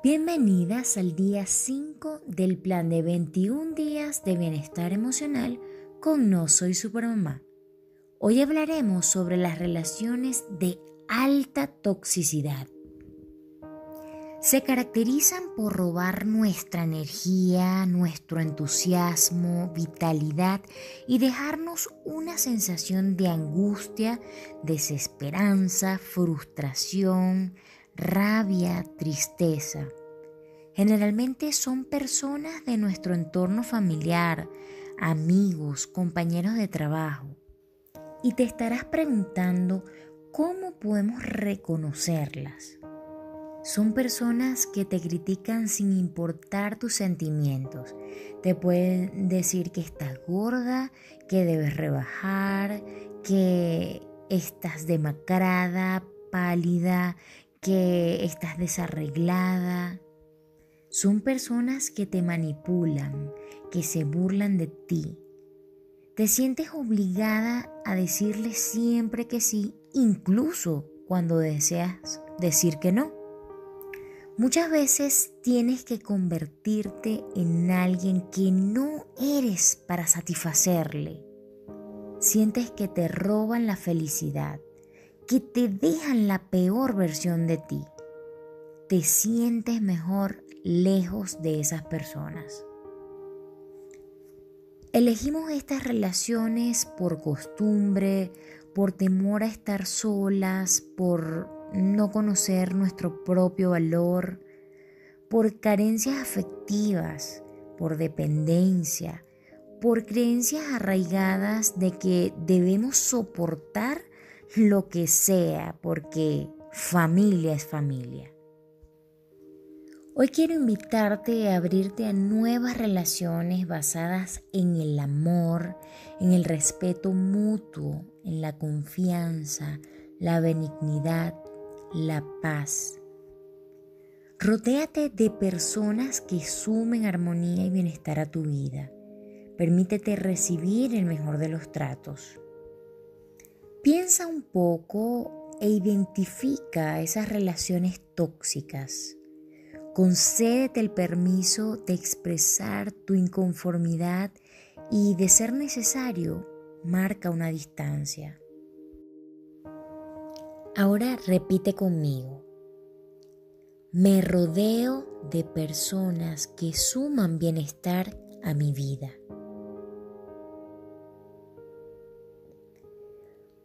Bienvenidas al día 5 del plan de 21 días de bienestar emocional con No Soy Supermamá. Hoy hablaremos sobre las relaciones de alta toxicidad. Se caracterizan por robar nuestra energía, nuestro entusiasmo, vitalidad y dejarnos una sensación de angustia, desesperanza, frustración, rabia, tristeza. Generalmente son personas de nuestro entorno familiar, amigos, compañeros de trabajo. Y te estarás preguntando cómo podemos reconocerlas. Son personas que te critican sin importar tus sentimientos. Te pueden decir que estás gorda, que debes rebajar, que estás demacrada, pálida, que estás desarreglada. Son personas que te manipulan, que se burlan de ti. Te sientes obligada a decirle siempre que sí, incluso cuando deseas decir que no. Muchas veces tienes que convertirte en alguien que no eres para satisfacerle. Sientes que te roban la felicidad, que te dejan la peor versión de ti. Te sientes mejor lejos de esas personas. Elegimos estas relaciones por costumbre, por temor a estar solas, por no conocer nuestro propio valor, por carencias afectivas, por dependencia, por creencias arraigadas de que debemos soportar lo que sea, porque familia es familia. Hoy quiero invitarte a abrirte a nuevas relaciones basadas en el amor, en el respeto mutuo, en la confianza, la benignidad, la paz. Rodéate de personas que sumen armonía y bienestar a tu vida. Permítete recibir el mejor de los tratos. Piensa un poco e identifica esas relaciones tóxicas. Concédete el permiso de expresar tu inconformidad y, de ser necesario, marca una distancia. Ahora repite conmigo. Me rodeo de personas que suman bienestar a mi vida.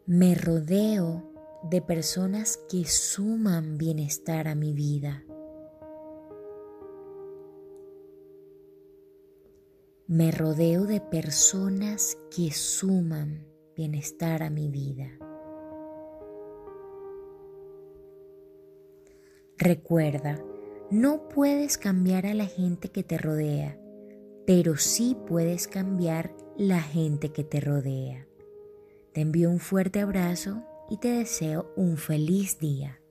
Me rodeo de personas que suman bienestar a mi vida. Me rodeo de personas que suman bienestar a mi vida. Recuerda, no puedes cambiar a la gente que te rodea, pero sí puedes cambiar la gente que te rodea. Te envío un fuerte abrazo y te deseo un feliz día.